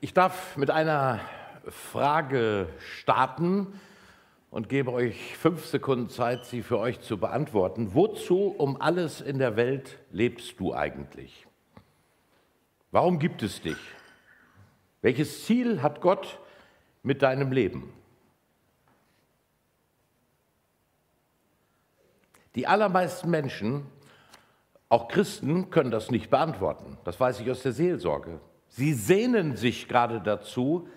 Ich darf mit einer Frage starten und gebe euch fünf Sekunden Zeit, sie für euch zu beantworten. Wozu um alles in der Welt lebst du eigentlich? Warum gibt es dich? Welches Ziel hat Gott mit deinem Leben? Die allermeisten Menschen, auch Christen, können das nicht beantworten. Das weiß ich aus der Seelsorge. Sie sehnen sich gerade dazu,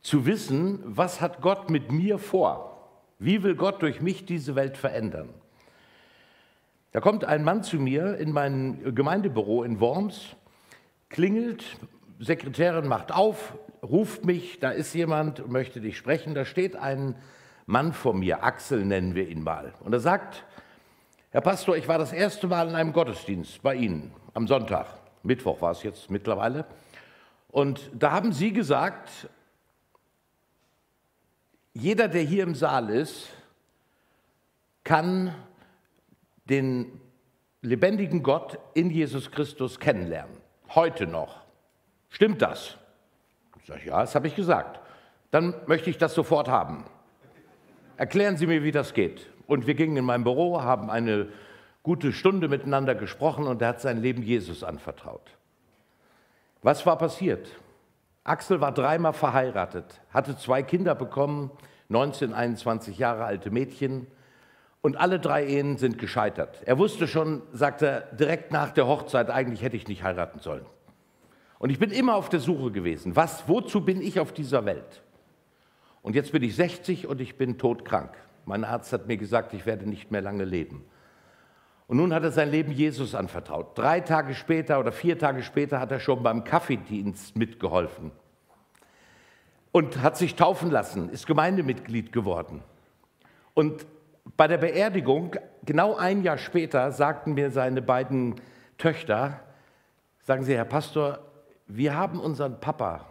zu wissen, was hat Gott mit mir vor? Wie will Gott durch mich diese Welt verändern? Da kommt ein Mann zu mir in mein Gemeindebüro in Worms, klingelt, Sekretärin macht auf, ruft mich, da ist jemand, möchte dich sprechen. Da steht ein Mann vor mir, Axel nennen wir ihn mal. Und er sagt, Herr Pastor, ich war das erste Mal in einem Gottesdienst bei Ihnen am Sonntag. Mittwoch war es jetzt mittlerweile. Und da haben Sie gesagt, jeder, der hier im Saal ist, kann den lebendigen Gott in Jesus Christus kennenlernen. Heute noch. Stimmt das? Ich sage, ja, das habe ich gesagt. Dann möchte ich das sofort haben. Erklären Sie mir, wie das geht. Und wir gingen in mein Büro, haben eine gute Stunde miteinander gesprochen und er hat sein Leben Jesus anvertraut. Was war passiert? Axel war dreimal verheiratet, hatte zwei Kinder bekommen, 19, 21 Jahre alte Mädchen und alle drei Ehen sind gescheitert. Er wusste schon, sagt er, direkt nach der Hochzeit, eigentlich hätte ich nicht heiraten sollen. Und ich bin immer auf der Suche gewesen, was, wozu bin ich auf dieser Welt? Und jetzt bin ich 60 und ich bin todkrank. Mein Arzt hat mir gesagt, ich werde nicht mehr lange leben. Und nun hat er sein Leben Jesus anvertraut. Drei Tage später oder vier Tage später hat er schon beim Kaffeedienst mitgeholfen und hat sich taufen lassen, ist Gemeindemitglied geworden. Und bei der Beerdigung, genau ein Jahr später, sagten mir seine beiden Töchter, sagen sie, Herr Pastor, wir haben unseren Papa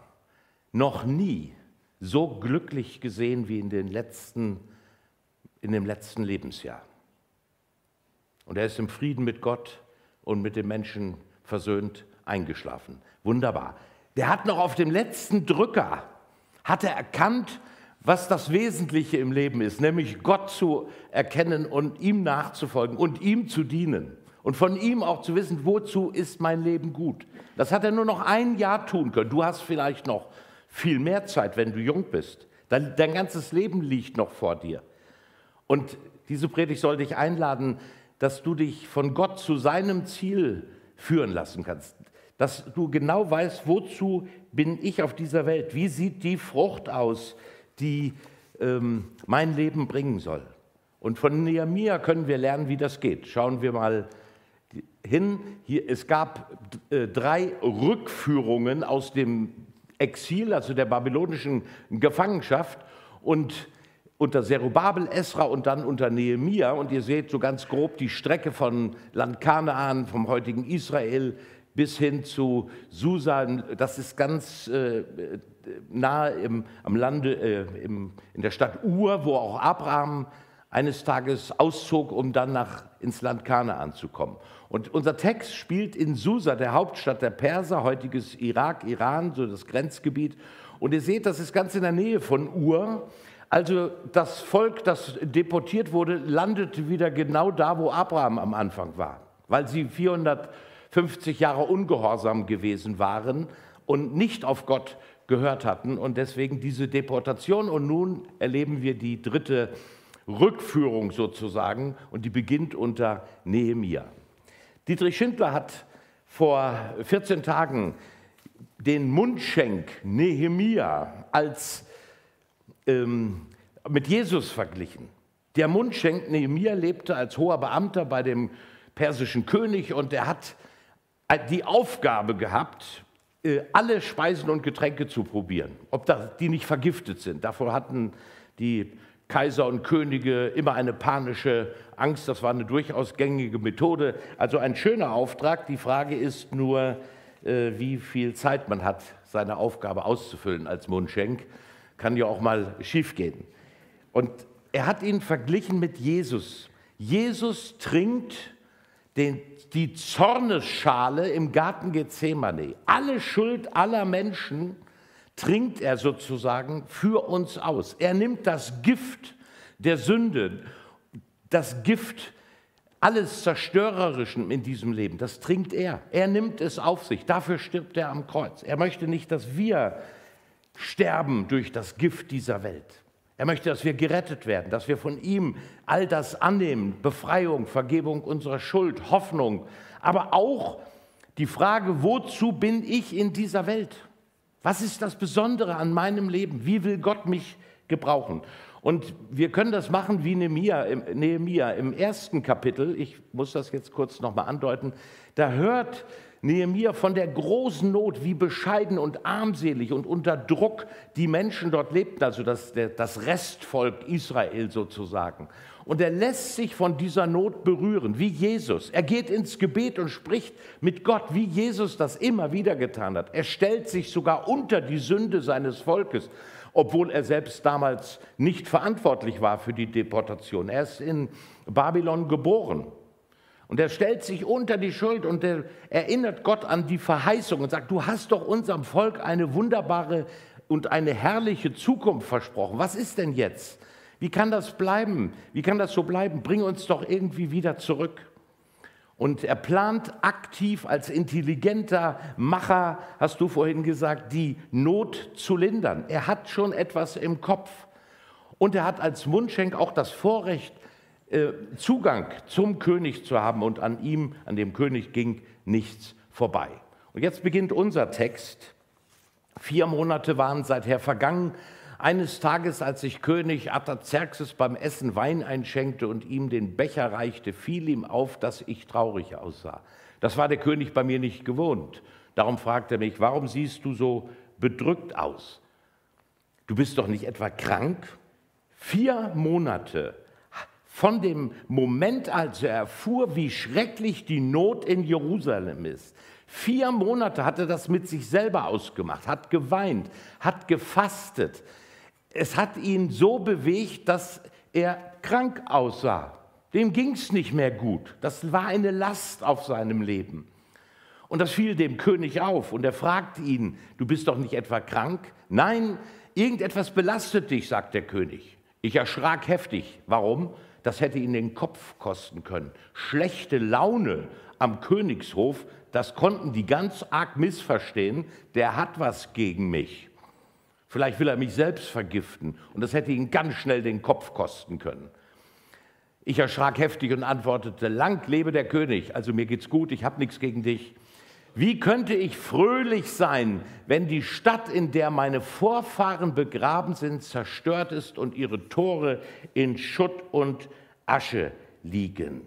noch nie so glücklich gesehen wie in, den letzten, in dem letzten Lebensjahr. Und er ist im Frieden mit Gott und mit den Menschen versöhnt eingeschlafen. Wunderbar. Der hat noch auf dem letzten Drücker, hat er erkannt, was das Wesentliche im Leben ist, nämlich Gott zu erkennen und ihm nachzufolgen und ihm zu dienen. Und von ihm auch zu wissen, wozu ist mein Leben gut. Das hat er nur noch ein Jahr tun können. Du hast vielleicht noch viel mehr Zeit, wenn du jung bist. Dein, dein ganzes Leben liegt noch vor dir. Und diese Predigt soll dich einladen, dass du dich von Gott zu seinem Ziel führen lassen kannst. Dass du genau weißt, wozu bin ich auf dieser Welt? Wie sieht die Frucht aus, die ähm, mein Leben bringen soll? Und von Nehemiah können wir lernen, wie das geht. Schauen wir mal hin. Hier, es gab äh, drei Rückführungen aus dem Exil, also der babylonischen Gefangenschaft. Und unter Zerubabel, Esra und dann unter Nehemia. Und ihr seht so ganz grob die Strecke von Land Kanaan, vom heutigen Israel bis hin zu Susan. Das ist ganz äh, nahe im, am Lande, äh, im, in der Stadt Ur, wo auch Abraham eines Tages auszog, um dann nach, ins Land Kanaan zu kommen. Und unser Text spielt in Susa, der Hauptstadt der Perser, heutiges Irak, Iran, so das Grenzgebiet. Und ihr seht, das ist ganz in der Nähe von Ur. Also das Volk, das deportiert wurde, landete wieder genau da, wo Abraham am Anfang war, weil sie 450 Jahre ungehorsam gewesen waren und nicht auf Gott gehört hatten und deswegen diese Deportation. Und nun erleben wir die dritte Rückführung sozusagen und die beginnt unter Nehemia. Dietrich Schindler hat vor 14 Tagen den Mundschenk Nehemia als ähm, mit Jesus verglichen. Der Mundschenk Nehemiah lebte als hoher Beamter bei dem persischen König und er hat die Aufgabe gehabt, äh, alle Speisen und Getränke zu probieren, ob die nicht vergiftet sind. Davor hatten die Kaiser und Könige immer eine panische Angst. Das war eine durchaus gängige Methode. Also ein schöner Auftrag. Die Frage ist nur, äh, wie viel Zeit man hat, seine Aufgabe auszufüllen als Mundschenk kann ja auch mal schiefgehen. Und er hat ihn verglichen mit Jesus. Jesus trinkt den, die Zornesschale im Garten Gethsemane. Alle Schuld aller Menschen trinkt er sozusagen für uns aus. Er nimmt das Gift der Sünde, das Gift alles Zerstörerischen in diesem Leben, das trinkt er. Er nimmt es auf sich. Dafür stirbt er am Kreuz. Er möchte nicht, dass wir sterben durch das Gift dieser Welt. Er möchte, dass wir gerettet werden, dass wir von ihm all das annehmen, Befreiung, Vergebung unserer Schuld, Hoffnung, aber auch die Frage, wozu bin ich in dieser Welt? Was ist das Besondere an meinem Leben? Wie will Gott mich gebrauchen? Und wir können das machen wie Nehemia Nehemia im ersten Kapitel. Ich muss das jetzt kurz nochmal andeuten. Da hört Nehemia von der großen Not, wie bescheiden und armselig und unter Druck die Menschen dort lebten, also das, das Restvolk Israel sozusagen. Und er lässt sich von dieser Not berühren, wie Jesus. Er geht ins Gebet und spricht mit Gott, wie Jesus das immer wieder getan hat. Er stellt sich sogar unter die Sünde seines Volkes, obwohl er selbst damals nicht verantwortlich war für die Deportation. Er ist in Babylon geboren. Und er stellt sich unter die Schuld und er erinnert Gott an die Verheißung und sagt, du hast doch unserem Volk eine wunderbare und eine herrliche Zukunft versprochen. Was ist denn jetzt? Wie kann das bleiben? Wie kann das so bleiben? Bring uns doch irgendwie wieder zurück. Und er plant aktiv als intelligenter Macher, hast du vorhin gesagt, die Not zu lindern. Er hat schon etwas im Kopf. Und er hat als Mundschenk auch das Vorrecht, Zugang zum König zu haben und an ihm, an dem König ging nichts vorbei. Und jetzt beginnt unser Text. Vier Monate waren seither vergangen. Eines Tages, als sich König Artaxerxes beim Essen Wein einschenkte und ihm den Becher reichte, fiel ihm auf, dass ich traurig aussah. Das war der König bei mir nicht gewohnt. Darum fragte er mich, warum siehst du so bedrückt aus? Du bist doch nicht etwa krank? Vier Monate von dem Moment, als er erfuhr, wie schrecklich die Not in Jerusalem ist. Vier Monate hat er das mit sich selber ausgemacht, hat geweint, hat gefastet. Es hat ihn so bewegt, dass er krank aussah. Dem ging es nicht mehr gut. Das war eine Last auf seinem Leben. Und das fiel dem König auf und er fragte ihn, du bist doch nicht etwa krank? Nein, irgendetwas belastet dich, sagt der König. Ich erschrak heftig. Warum? Das hätte ihn den Kopf kosten können. Schlechte Laune am Königshof, das konnten die ganz arg missverstehen. Der hat was gegen mich. Vielleicht will er mich selbst vergiften und das hätte ihn ganz schnell den Kopf kosten können. Ich erschrak heftig und antwortete, lang lebe der König, also mir geht's gut, ich habe nichts gegen dich. Wie könnte ich fröhlich sein, wenn die Stadt, in der meine Vorfahren begraben sind, zerstört ist und ihre Tore in Schutt und Asche liegen?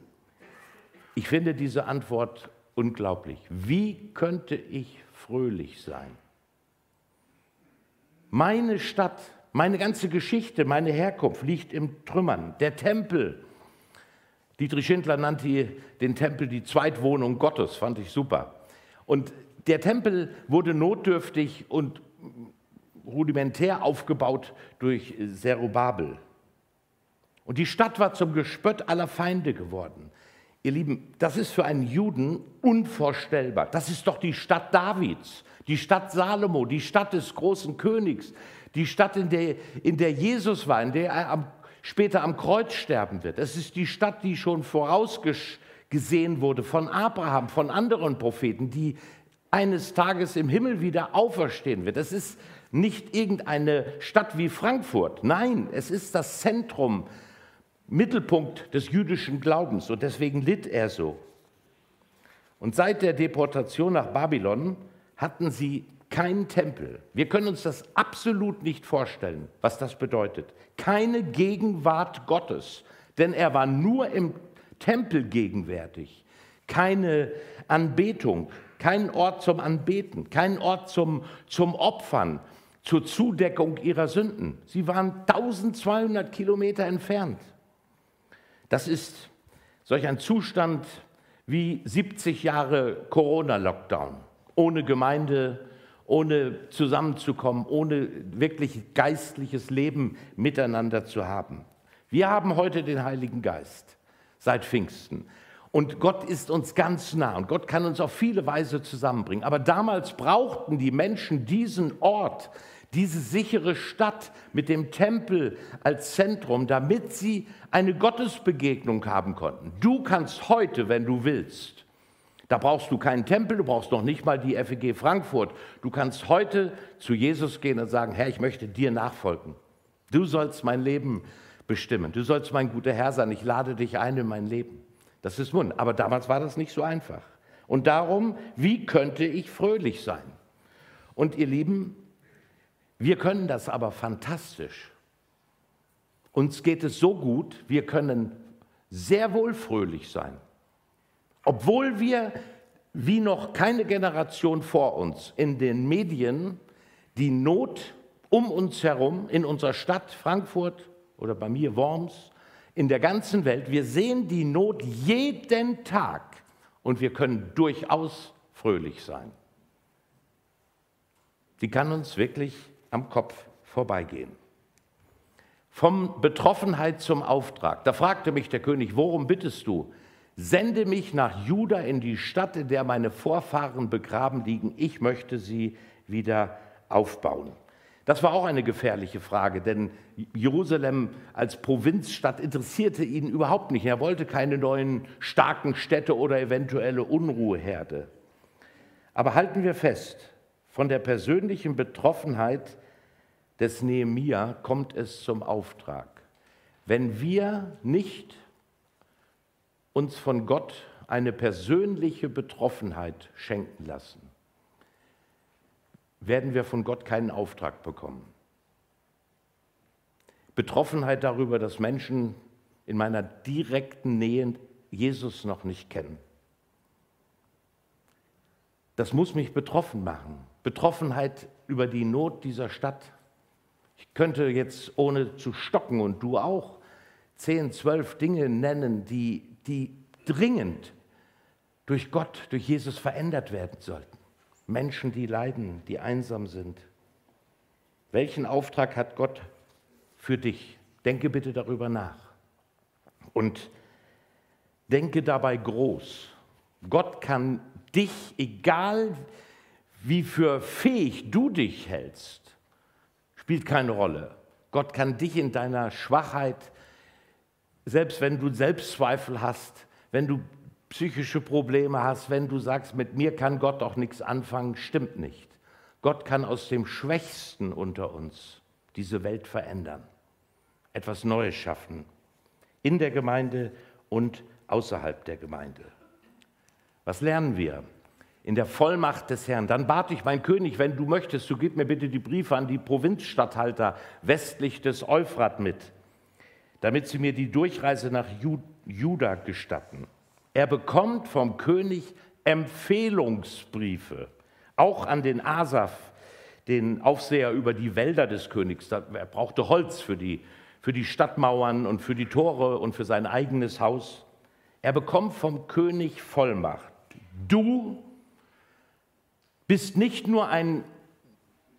Ich finde diese Antwort unglaublich. Wie könnte ich fröhlich sein? Meine Stadt, meine ganze Geschichte, meine Herkunft liegt im Trümmern. Der Tempel, Dietrich Schindler nannte den Tempel die Zweitwohnung Gottes, fand ich super. Und der Tempel wurde notdürftig und rudimentär aufgebaut durch Zerubabel. Und die Stadt war zum Gespött aller Feinde geworden. Ihr Lieben, das ist für einen Juden unvorstellbar. Das ist doch die Stadt Davids, die Stadt Salomo, die Stadt des großen Königs, die Stadt, in der, in der Jesus war, in der er am, später am Kreuz sterben wird. Es ist die Stadt, die schon vorausgeschrieben gesehen wurde von Abraham, von anderen Propheten, die eines Tages im Himmel wieder auferstehen wird. Es ist nicht irgendeine Stadt wie Frankfurt. Nein, es ist das Zentrum, Mittelpunkt des jüdischen Glaubens und deswegen litt er so. Und seit der Deportation nach Babylon hatten sie keinen Tempel. Wir können uns das absolut nicht vorstellen, was das bedeutet. Keine Gegenwart Gottes, denn er war nur im Tempel gegenwärtig, keine Anbetung, kein Ort zum Anbeten, kein Ort zum, zum Opfern, zur Zudeckung ihrer Sünden. Sie waren 1200 Kilometer entfernt. Das ist solch ein Zustand wie 70 Jahre Corona-Lockdown, ohne Gemeinde, ohne zusammenzukommen, ohne wirklich geistliches Leben miteinander zu haben. Wir haben heute den Heiligen Geist seit Pfingsten. Und Gott ist uns ganz nah und Gott kann uns auf viele Weise zusammenbringen. Aber damals brauchten die Menschen diesen Ort, diese sichere Stadt mit dem Tempel als Zentrum, damit sie eine Gottesbegegnung haben konnten. Du kannst heute, wenn du willst, da brauchst du keinen Tempel, du brauchst noch nicht mal die FEG Frankfurt. Du kannst heute zu Jesus gehen und sagen, Herr, ich möchte dir nachfolgen. Du sollst mein Leben bestimmen. Du sollst mein guter Herr sein. Ich lade dich ein in mein Leben. Das ist Wunder. Aber damals war das nicht so einfach. Und darum, wie könnte ich fröhlich sein? Und ihr Lieben, wir können das aber fantastisch. Uns geht es so gut, wir können sehr wohl fröhlich sein. Obwohl wir, wie noch keine Generation vor uns, in den Medien die Not um uns herum, in unserer Stadt Frankfurt oder bei mir Worms, in der ganzen Welt, wir sehen die Not jeden Tag und wir können durchaus fröhlich sein. Sie kann uns wirklich am Kopf vorbeigehen. Vom Betroffenheit zum Auftrag. Da fragte mich der König, worum bittest du? Sende mich nach Juda in die Stadt, in der meine Vorfahren begraben liegen. Ich möchte sie wieder aufbauen. Das war auch eine gefährliche Frage, denn Jerusalem als Provinzstadt interessierte ihn überhaupt nicht. Er wollte keine neuen starken Städte oder eventuelle Unruheherde. Aber halten wir fest, von der persönlichen Betroffenheit des Nehemia kommt es zum Auftrag. Wenn wir nicht uns von Gott eine persönliche Betroffenheit schenken lassen, werden wir von Gott keinen Auftrag bekommen. Betroffenheit darüber, dass Menschen in meiner direkten Nähe Jesus noch nicht kennen. Das muss mich betroffen machen. Betroffenheit über die Not dieser Stadt, ich könnte jetzt ohne zu stocken und du auch zehn, zwölf Dinge nennen, die, die dringend durch Gott, durch Jesus verändert werden sollten. Menschen, die leiden, die einsam sind. Welchen Auftrag hat Gott für dich? Denke bitte darüber nach. Und denke dabei groß. Gott kann dich, egal wie für fähig du dich hältst, spielt keine Rolle. Gott kann dich in deiner Schwachheit, selbst wenn du Selbstzweifel hast, wenn du psychische Probleme hast, wenn du sagst, mit mir kann Gott doch nichts anfangen, stimmt nicht. Gott kann aus dem Schwächsten unter uns diese Welt verändern, etwas Neues schaffen, in der Gemeinde und außerhalb der Gemeinde. Was lernen wir? in der Vollmacht des Herrn. Dann bat ich, mein König, wenn du möchtest, so gib mir bitte die Briefe an die Provinzstatthalter westlich des Euphrat mit, damit sie mir die Durchreise nach Juda gestatten. Er bekommt vom König Empfehlungsbriefe, auch an den Asaf, den Aufseher über die Wälder des Königs. Er brauchte Holz für die, für die Stadtmauern und für die Tore und für sein eigenes Haus. Er bekommt vom König Vollmacht. Du bist nicht nur ein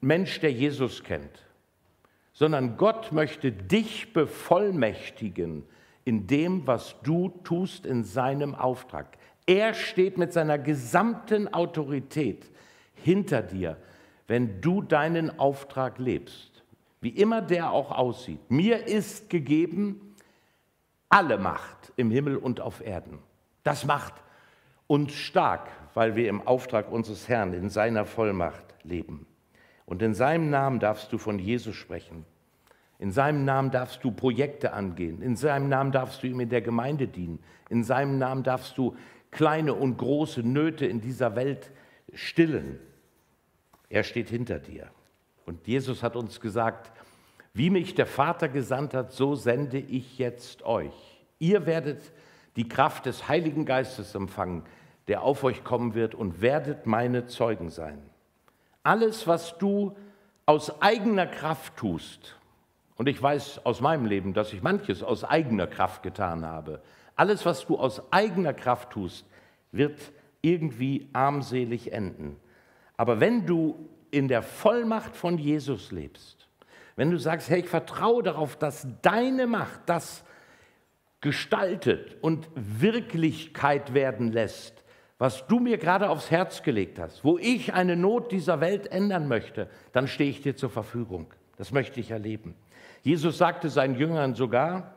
Mensch, der Jesus kennt, sondern Gott möchte dich bevollmächtigen in dem, was du tust in seinem Auftrag. Er steht mit seiner gesamten Autorität hinter dir, wenn du deinen Auftrag lebst, wie immer der auch aussieht. Mir ist gegeben alle Macht im Himmel und auf Erden. Das macht uns stark, weil wir im Auftrag unseres Herrn in seiner Vollmacht leben. Und in seinem Namen darfst du von Jesus sprechen. In seinem Namen darfst du Projekte angehen. In seinem Namen darfst du ihm in der Gemeinde dienen. In seinem Namen darfst du kleine und große Nöte in dieser Welt stillen. Er steht hinter dir. Und Jesus hat uns gesagt, wie mich der Vater gesandt hat, so sende ich jetzt euch. Ihr werdet die Kraft des Heiligen Geistes empfangen, der auf euch kommen wird und werdet meine Zeugen sein. Alles, was du aus eigener Kraft tust, und ich weiß aus meinem Leben, dass ich manches aus eigener Kraft getan habe, alles, was du aus eigener Kraft tust, wird irgendwie armselig enden. Aber wenn du in der Vollmacht von Jesus lebst, wenn du sagst, hey, ich vertraue darauf, dass deine Macht das gestaltet und Wirklichkeit werden lässt, was du mir gerade aufs Herz gelegt hast, wo ich eine Not dieser Welt ändern möchte, dann stehe ich dir zur Verfügung. Das möchte ich erleben. Jesus sagte seinen Jüngern sogar,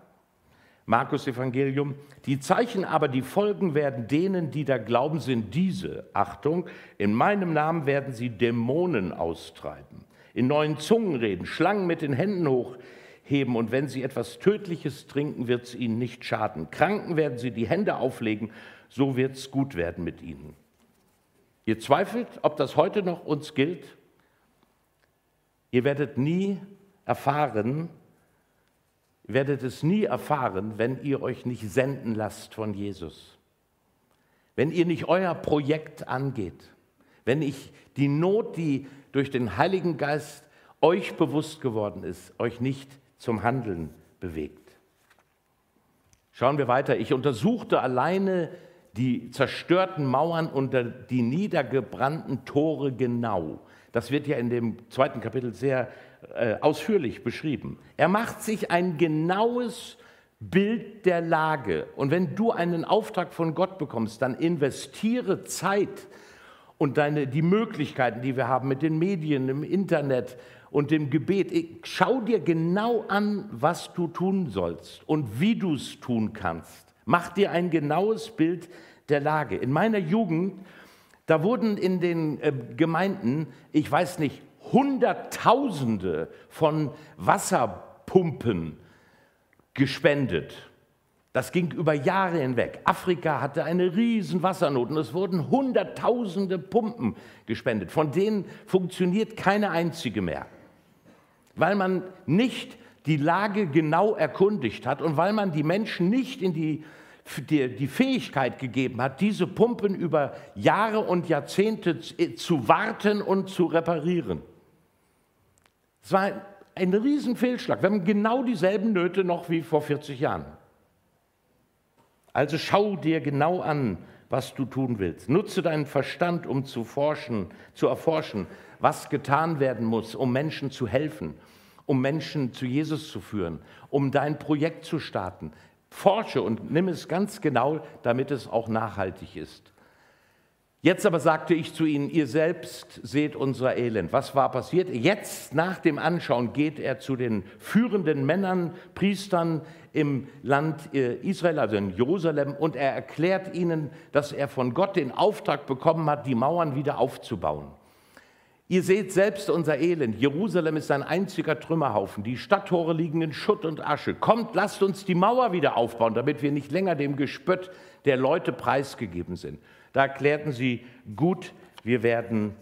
Markus Evangelium, die Zeichen aber, die folgen werden denen, die da glauben, sind diese. Achtung, in meinem Namen werden sie Dämonen austreiben, in neuen Zungen reden, Schlangen mit den Händen hochheben und wenn sie etwas Tödliches trinken, wird es ihnen nicht schaden. Kranken werden sie die Hände auflegen, so wird es gut werden mit ihnen. Ihr zweifelt, ob das heute noch uns gilt? Ihr werdet nie erfahren, werdet es nie erfahren, wenn ihr euch nicht senden lasst von Jesus. Wenn ihr nicht euer Projekt angeht. Wenn ich die Not, die durch den Heiligen Geist euch bewusst geworden ist, euch nicht zum Handeln bewegt. Schauen wir weiter. Ich untersuchte alleine die zerstörten Mauern und die niedergebrannten Tore genau. Das wird ja in dem zweiten Kapitel sehr äh, ausführlich beschrieben. Er macht sich ein genaues Bild der Lage. Und wenn du einen Auftrag von Gott bekommst, dann investiere Zeit und deine, die Möglichkeiten, die wir haben mit den Medien, im Internet und dem Gebet. Schau dir genau an, was du tun sollst und wie du es tun kannst. Mach dir ein genaues Bild der Lage. In meiner Jugend, da wurden in den äh, Gemeinden, ich weiß nicht, Hunderttausende von Wasserpumpen gespendet. Das ging über Jahre hinweg. Afrika hatte eine riesen Wassernot und es wurden Hunderttausende Pumpen gespendet. Von denen funktioniert keine einzige mehr, weil man nicht die Lage genau erkundigt hat und weil man die Menschen nicht in die, die, die Fähigkeit gegeben hat, diese Pumpen über Jahre und Jahrzehnte zu warten und zu reparieren. Es war ein, ein Riesenfehlschlag. Wir haben genau dieselben Nöte noch wie vor 40 Jahren. Also schau dir genau an, was du tun willst. Nutze deinen Verstand, um zu forschen, zu erforschen, was getan werden muss, um Menschen zu helfen, um Menschen zu Jesus zu führen, um dein Projekt zu starten. Forsche und nimm es ganz genau, damit es auch nachhaltig ist. Jetzt aber sagte ich zu ihnen, ihr selbst seht unser Elend. Was war passiert? Jetzt nach dem Anschauen geht er zu den führenden Männern, Priestern im Land äh, Israel, also in Jerusalem, und er erklärt ihnen, dass er von Gott den Auftrag bekommen hat, die Mauern wieder aufzubauen. Ihr seht selbst unser Elend. Jerusalem ist ein einziger Trümmerhaufen. Die Stadttore liegen in Schutt und Asche. Kommt, lasst uns die Mauer wieder aufbauen, damit wir nicht länger dem Gespött der Leute preisgegeben sind. Da erklärten sie, gut, wir werden,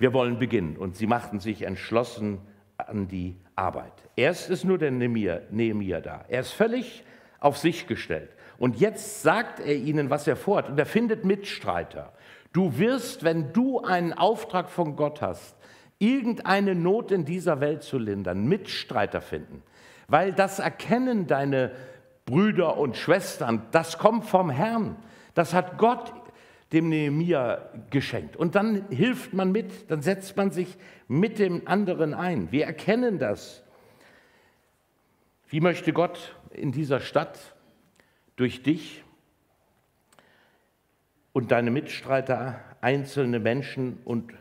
wir wollen beginnen. Und sie machten sich entschlossen an die Arbeit. Erst ist nur der Nehemiah da. Er ist völlig auf sich gestellt. Und jetzt sagt er ihnen, was er vorhat. Und er findet Mitstreiter. Du wirst, wenn du einen Auftrag von Gott hast, irgendeine Not in dieser Welt zu lindern, Mitstreiter finden. Weil das erkennen deine Brüder und Schwestern, das kommt vom Herrn. Das hat Gott dem Nehemia geschenkt. Und dann hilft man mit, dann setzt man sich mit dem anderen ein. Wir erkennen das. Wie möchte Gott in dieser Stadt durch dich und deine Mitstreiter einzelne Menschen und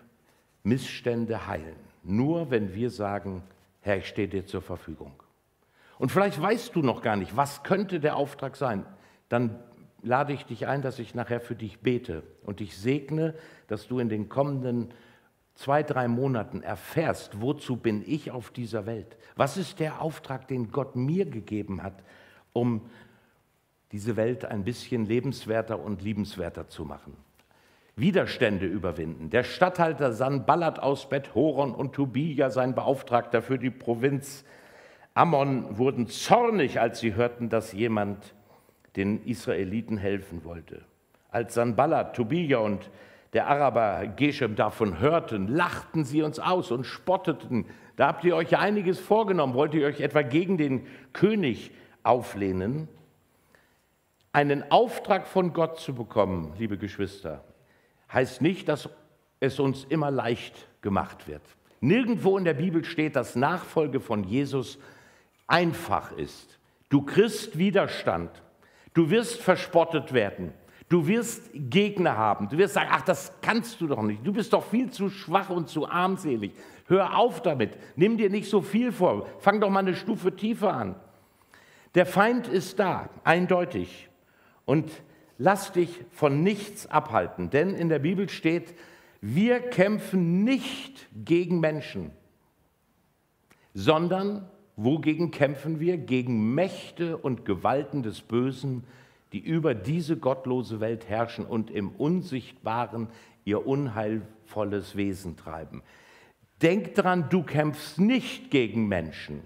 Missstände heilen? Nur wenn wir sagen, Herr, ich stehe dir zur Verfügung. Und vielleicht weißt du noch gar nicht, was könnte der Auftrag sein. Dann lade ich dich ein, dass ich nachher für dich bete und dich segne, dass du in den kommenden zwei, drei Monaten erfährst, wozu bin ich auf dieser Welt? Was ist der Auftrag, den Gott mir gegeben hat, um diese Welt ein bisschen lebenswerter und liebenswerter zu machen? Widerstände überwinden. Der Statthalter Sanballat aus Bet-Horon und Tobia, sein Beauftragter für die Provinz Ammon, wurden zornig, als sie hörten, dass jemand den Israeliten helfen wollte. Als Sanballat, Tobia und der Araber Geshem davon hörten, lachten sie uns aus und spotteten. Da habt ihr euch einiges vorgenommen. Wollt ihr euch etwa gegen den König auflehnen? Einen Auftrag von Gott zu bekommen, liebe Geschwister, heißt nicht, dass es uns immer leicht gemacht wird. Nirgendwo in der Bibel steht, dass Nachfolge von Jesus einfach ist. Du kriegst Widerstand. Du wirst verspottet werden. Du wirst Gegner haben. Du wirst sagen, ach, das kannst du doch nicht. Du bist doch viel zu schwach und zu armselig. Hör auf damit. Nimm dir nicht so viel vor. Fang doch mal eine Stufe tiefer an. Der Feind ist da, eindeutig. Und lass dich von nichts abhalten. Denn in der Bibel steht, wir kämpfen nicht gegen Menschen, sondern wogegen kämpfen wir? Gegen Mächte und Gewalten des Bösen, die über diese gottlose Welt herrschen und im Unsichtbaren ihr unheilvolles Wesen treiben. Denk dran, du kämpfst nicht gegen Menschen.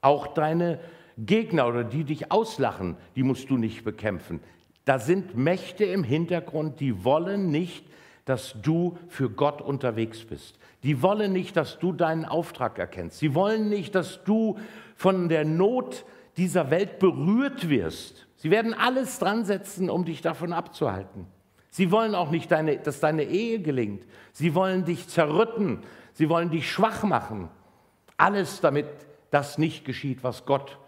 Auch deine Gegner oder die dich auslachen, die musst du nicht bekämpfen. Da sind Mächte im Hintergrund, die wollen nicht, dass du für Gott unterwegs bist. Die wollen nicht, dass du deinen Auftrag erkennst. Sie wollen nicht, dass du von der Not dieser Welt berührt wirst. Sie werden alles dran setzen, um dich davon abzuhalten. Sie wollen auch nicht, deine, dass deine Ehe gelingt. Sie wollen dich zerrütten. Sie wollen dich schwach machen. Alles, damit das nicht geschieht, was Gott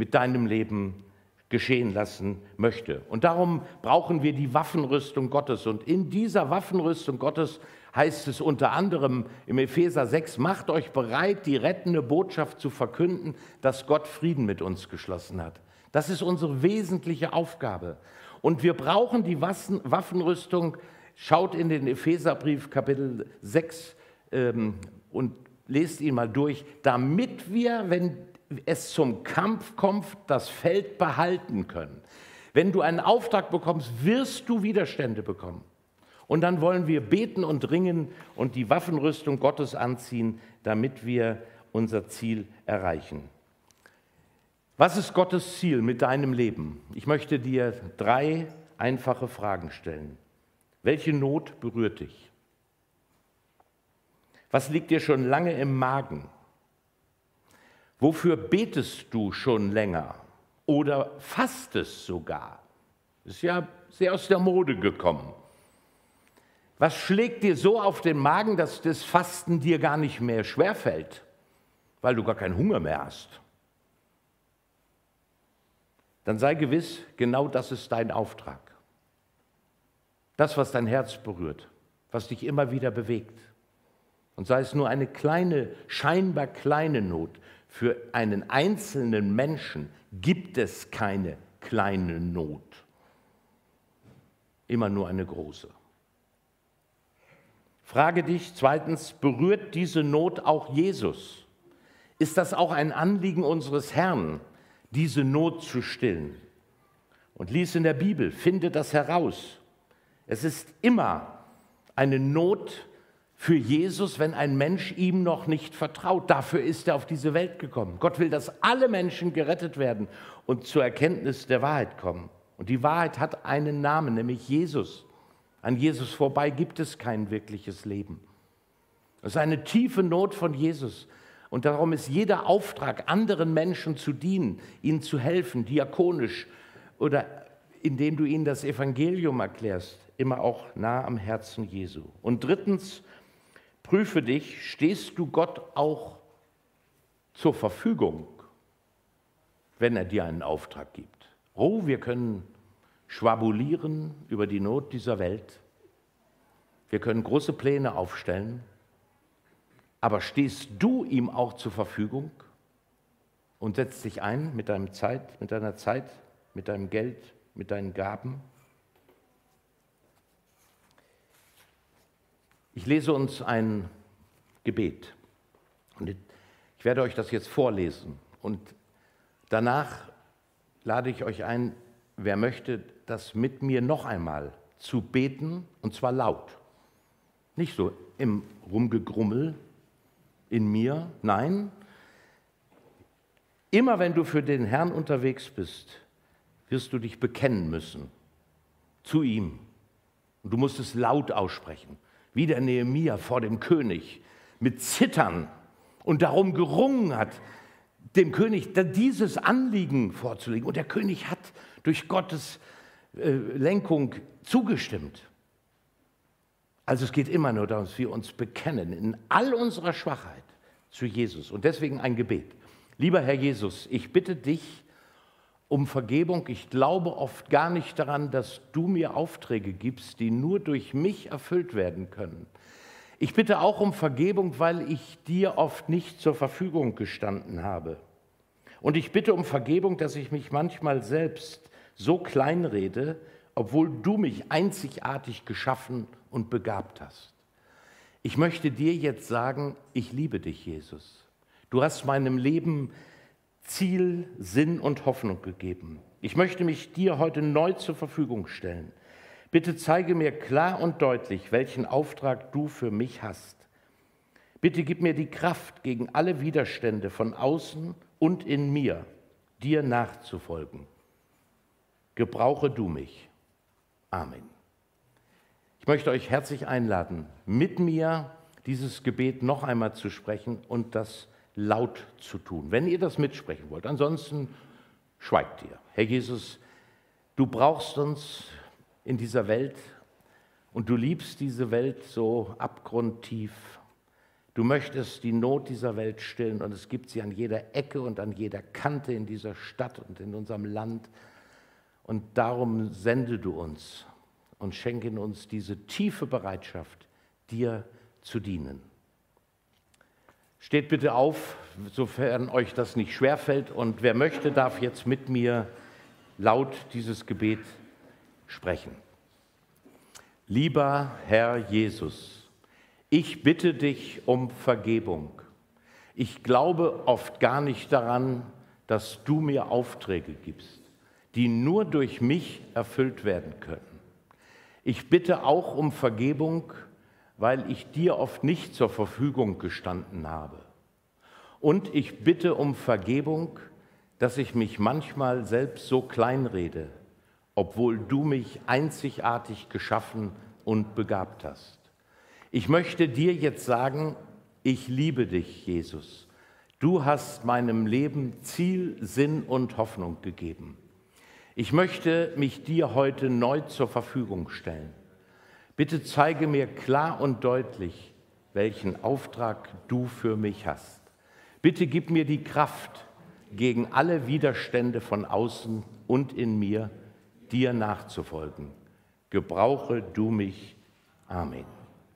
mit deinem Leben geschehen lassen möchte. Und darum brauchen wir die Waffenrüstung Gottes. Und in dieser Waffenrüstung Gottes heißt es unter anderem im Epheser 6, macht euch bereit, die rettende Botschaft zu verkünden, dass Gott Frieden mit uns geschlossen hat. Das ist unsere wesentliche Aufgabe. Und wir brauchen die Waffenrüstung. Schaut in den Epheserbrief Kapitel 6, ähm, und lest ihn mal durch, damit wir, wenn es zum Kampf kommt, das Feld behalten können. Wenn du einen Auftrag bekommst, wirst du Widerstände bekommen. Und dann wollen wir beten und ringen und die Waffenrüstung Gottes anziehen, damit wir unser Ziel erreichen. Was ist Gottes Ziel mit deinem Leben? Ich möchte dir drei einfache Fragen stellen. Welche Not berührt dich? Was liegt dir schon lange im Magen? Wofür betest du schon länger oder fastest sogar? Ist ja sehr aus der Mode gekommen. Was schlägt dir so auf den Magen, dass das Fasten dir gar nicht mehr schwerfällt, weil du gar keinen Hunger mehr hast? Dann sei gewiss, genau das ist dein Auftrag. Das, was dein Herz berührt, was dich immer wieder bewegt. Und sei es nur eine kleine, scheinbar kleine Not, für einen einzelnen Menschen gibt es keine kleine Not. Immer nur eine große. Frage dich zweitens, berührt diese Not auch Jesus? Ist das auch ein Anliegen unseres Herrn, diese Not zu stillen? Und lies in der Bibel, finde das heraus. Es ist immer eine Not, für Jesus, wenn ein Mensch ihm noch nicht vertraut. Dafür ist er auf diese Welt gekommen. Gott will, dass alle Menschen gerettet werden und zur Erkenntnis der Wahrheit kommen. Und die Wahrheit hat einen Namen, nämlich Jesus. An Jesus vorbei gibt es kein wirkliches Leben. Es ist eine tiefe Not von Jesus. Und darum ist jeder Auftrag, anderen Menschen zu dienen, ihnen zu helfen, diakonisch oder indem du ihnen das Evangelium erklärst, immer auch nah am Herzen Jesu. Und drittens, Prüfe dich, stehst du Gott auch zur Verfügung, wenn er dir einen Auftrag gibt. Oh, wir können schwabulieren über die Not dieser Welt. Wir können große Pläne aufstellen. Aber stehst du ihm auch zur Verfügung und setzt dich ein mit, Zeit, mit deiner Zeit, mit deinem Geld, mit deinen Gaben? Ich lese uns ein Gebet. Und ich werde euch das jetzt vorlesen. Und danach lade ich euch ein, wer möchte, das mit mir noch einmal zu beten, und zwar laut. Nicht so im Rumgegrummel in mir, nein. Immer wenn du für den Herrn unterwegs bist, wirst du dich bekennen müssen zu ihm. Und du musst es laut aussprechen wie der Nehemia vor dem König mit Zittern und darum gerungen hat, dem König dieses Anliegen vorzulegen. Und der König hat durch Gottes äh, Lenkung zugestimmt. Also es geht immer nur darum, dass wir uns bekennen in all unserer Schwachheit zu Jesus. Und deswegen ein Gebet. Lieber Herr Jesus, ich bitte dich um Vergebung. Ich glaube oft gar nicht daran, dass du mir Aufträge gibst, die nur durch mich erfüllt werden können. Ich bitte auch um Vergebung, weil ich dir oft nicht zur Verfügung gestanden habe. Und ich bitte um Vergebung, dass ich mich manchmal selbst so kleinrede, obwohl du mich einzigartig geschaffen und begabt hast. Ich möchte dir jetzt sagen, ich liebe dich, Jesus. Du hast meinem Leben Ziel, Sinn und Hoffnung gegeben. Ich möchte mich dir heute neu zur Verfügung stellen. Bitte zeige mir klar und deutlich, welchen Auftrag du für mich hast. Bitte gib mir die Kraft, gegen alle Widerstände von außen und in mir dir nachzufolgen. Gebrauche du mich. Amen. Ich möchte euch herzlich einladen, mit mir dieses Gebet noch einmal zu sprechen und das laut zu tun, wenn ihr das mitsprechen wollt. Ansonsten schweigt ihr. Herr Jesus, du brauchst uns in dieser Welt und du liebst diese Welt so abgrundtief. Du möchtest die Not dieser Welt stillen und es gibt sie an jeder Ecke und an jeder Kante in dieser Stadt und in unserem Land. Und darum sende du uns und schenke uns diese tiefe Bereitschaft, dir zu dienen. Steht bitte auf, sofern euch das nicht schwerfällt. Und wer möchte, darf jetzt mit mir laut dieses Gebet sprechen. Lieber Herr Jesus, ich bitte dich um Vergebung. Ich glaube oft gar nicht daran, dass du mir Aufträge gibst, die nur durch mich erfüllt werden können. Ich bitte auch um Vergebung, weil ich dir oft nicht zur Verfügung gestanden habe. Und ich bitte um Vergebung, dass ich mich manchmal selbst so kleinrede, obwohl du mich einzigartig geschaffen und begabt hast. Ich möchte dir jetzt sagen, ich liebe dich, Jesus. Du hast meinem Leben Ziel, Sinn und Hoffnung gegeben. Ich möchte mich dir heute neu zur Verfügung stellen. Bitte zeige mir klar und deutlich, welchen Auftrag du für mich hast. Bitte gib mir die Kraft, gegen alle Widerstände von außen und in mir dir nachzufolgen. Gebrauche du mich. Amen.